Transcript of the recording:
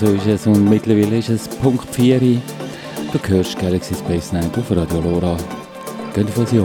so ist es. Und mittlerweile ist es Punkt 4. Du hörst Galaxy Space Night auf Radio Lora. Gehen Fusion.